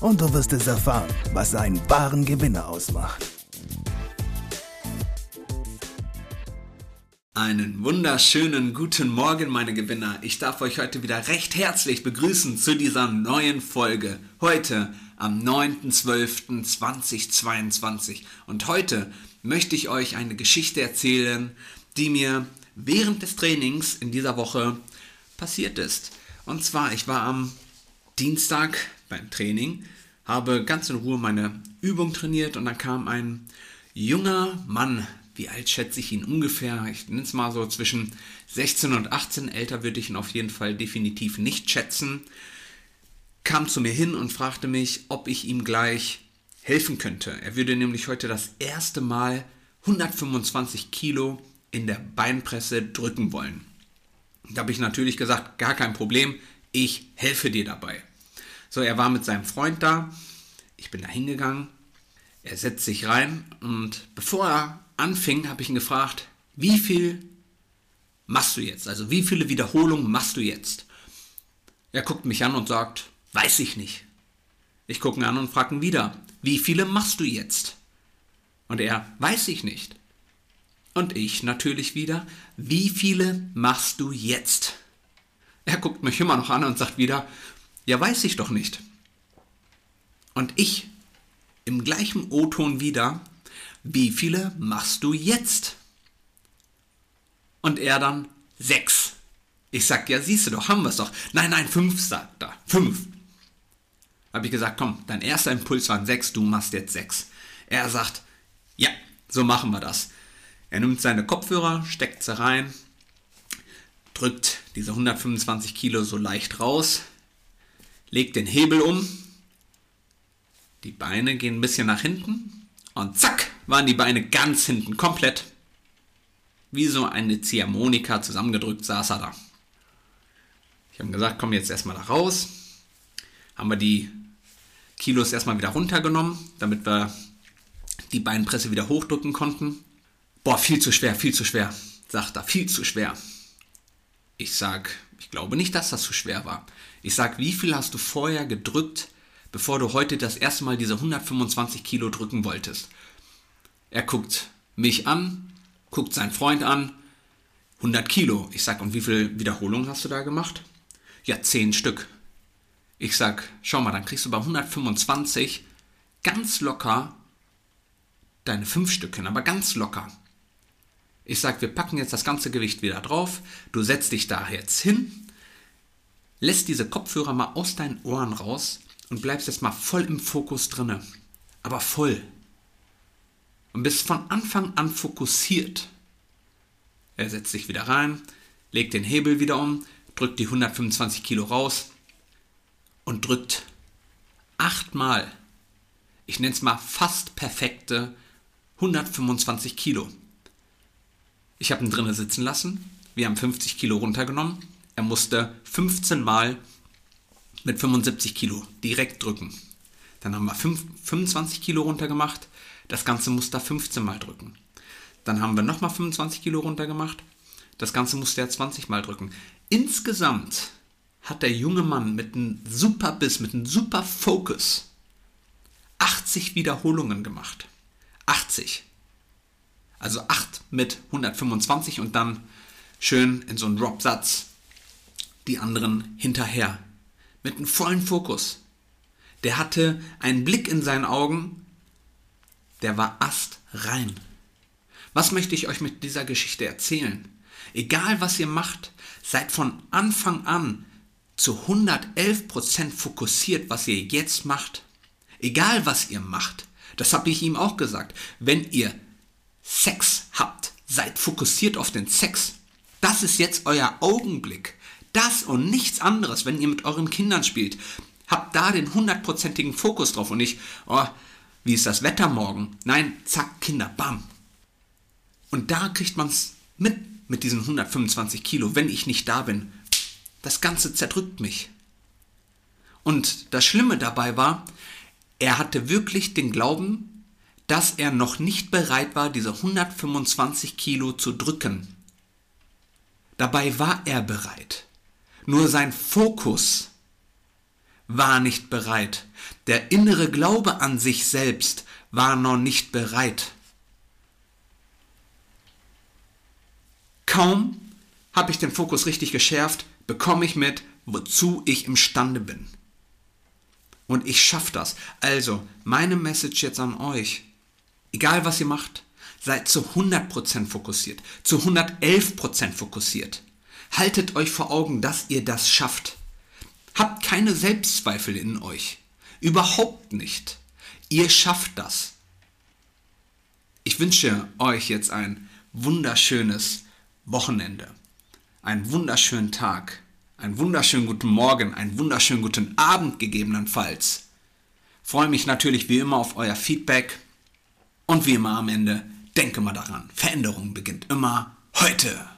und du wirst es erfahren, was einen wahren Gewinner ausmacht. Einen wunderschönen guten Morgen, meine Gewinner. Ich darf euch heute wieder recht herzlich begrüßen zu dieser neuen Folge. Heute am 9.12.2022. Und heute möchte ich euch eine Geschichte erzählen, die mir während des Trainings in dieser Woche passiert ist. Und zwar, ich war am Dienstag beim Training, habe ganz in Ruhe meine Übung trainiert und dann kam ein junger Mann, wie alt schätze ich ihn ungefähr? Ich nenne es mal so zwischen 16 und 18, älter würde ich ihn auf jeden Fall definitiv nicht schätzen, kam zu mir hin und fragte mich, ob ich ihm gleich helfen könnte. Er würde nämlich heute das erste Mal 125 Kilo in der Beinpresse drücken wollen. Da habe ich natürlich gesagt, gar kein Problem, ich helfe dir dabei. So, er war mit seinem Freund da. Ich bin da hingegangen. Er setzt sich rein und bevor er anfing, habe ich ihn gefragt, wie viel machst du jetzt? Also wie viele Wiederholungen machst du jetzt? Er guckt mich an und sagt, weiß ich nicht. Ich gucke ihn an und frage ihn wieder, wie viele machst du jetzt? Und er, weiß ich nicht. Und ich natürlich wieder, wie viele machst du jetzt? Er guckt mich immer noch an und sagt wieder, ja, weiß ich doch nicht. Und ich im gleichen O-Ton wieder, wie viele machst du jetzt? Und er dann, sechs. Ich sag, ja, siehst du doch, haben wir es doch. Nein, nein, fünf, sagt er. Fünf. Habe ich gesagt, komm, dein erster Impuls waren sechs, du machst jetzt sechs. Er sagt, ja, so machen wir das. Er nimmt seine Kopfhörer, steckt sie rein, drückt diese 125 Kilo so leicht raus, legt den Hebel um, die Beine gehen ein bisschen nach hinten und zack, waren die Beine ganz hinten, komplett. Wie so eine Ziehharmonika zusammengedrückt saß er da. Ich habe gesagt, komm jetzt erstmal da raus. Haben wir die Kilos erstmal wieder runtergenommen, damit wir die Beinpresse wieder hochdrücken konnten. Boah, viel zu schwer, viel zu schwer, sagt er, viel zu schwer. Ich sag, ich glaube nicht, dass das zu schwer war. Ich sag, wie viel hast du vorher gedrückt, bevor du heute das erste Mal diese 125 Kilo drücken wolltest? Er guckt mich an, guckt seinen Freund an, 100 Kilo. Ich sag, und wie viele Wiederholungen hast du da gemacht? Ja, 10 Stück. Ich sag, schau mal, dann kriegst du bei 125 ganz locker deine 5 Stück hin, aber ganz locker. Ich sag, wir packen jetzt das ganze Gewicht wieder drauf, du setzt dich da jetzt hin, lässt diese Kopfhörer mal aus deinen Ohren raus und bleibst jetzt mal voll im Fokus drinne. Aber voll. Und bist von Anfang an fokussiert. Er setzt sich wieder rein, legt den Hebel wieder um, drückt die 125 Kilo raus und drückt achtmal, ich nenne es mal fast perfekte 125 Kilo. Ich habe ihn drinnen sitzen lassen, wir haben 50 Kilo runtergenommen, er musste 15 Mal mit 75 Kilo direkt drücken. Dann haben wir 5, 25 Kilo runtergemacht, das Ganze musste er 15 Mal drücken. Dann haben wir nochmal 25 Kilo runtergemacht, das Ganze musste er 20 Mal drücken. Insgesamt hat der junge Mann mit einem super Biss, mit einem super Focus 80 Wiederholungen gemacht. 80. Also 8 mit 125 und dann schön in so einen Drop-Satz die anderen hinterher. Mit einem vollen Fokus. Der hatte einen Blick in seinen Augen, der war astrein. Was möchte ich euch mit dieser Geschichte erzählen? Egal was ihr macht, seid von Anfang an zu 111% fokussiert, was ihr jetzt macht. Egal was ihr macht. Das habe ich ihm auch gesagt. Wenn ihr Sex habt, seid fokussiert auf den Sex. Das ist jetzt euer Augenblick. Das und nichts anderes, wenn ihr mit euren Kindern spielt. Habt da den hundertprozentigen Fokus drauf und nicht, oh, wie ist das Wetter morgen? Nein, zack, Kinder, bam. Und da kriegt man es mit, mit diesen 125 Kilo, wenn ich nicht da bin. Das Ganze zerdrückt mich. Und das Schlimme dabei war, er hatte wirklich den Glauben, dass er noch nicht bereit war, diese 125 Kilo zu drücken. Dabei war er bereit. Nur sein Fokus war nicht bereit. Der innere Glaube an sich selbst war noch nicht bereit. Kaum habe ich den Fokus richtig geschärft, bekomme ich mit, wozu ich imstande bin. Und ich schaffe das. Also, meine Message jetzt an euch. Egal was ihr macht, seid zu 100% fokussiert, zu 111% fokussiert. Haltet euch vor Augen, dass ihr das schafft. Habt keine Selbstzweifel in euch. Überhaupt nicht. Ihr schafft das. Ich wünsche euch jetzt ein wunderschönes Wochenende, einen wunderschönen Tag, einen wunderschönen guten Morgen, einen wunderschönen guten Abend gegebenenfalls. Freue mich natürlich wie immer auf euer Feedback und wie immer am Ende, denke mal daran, Veränderung beginnt immer heute.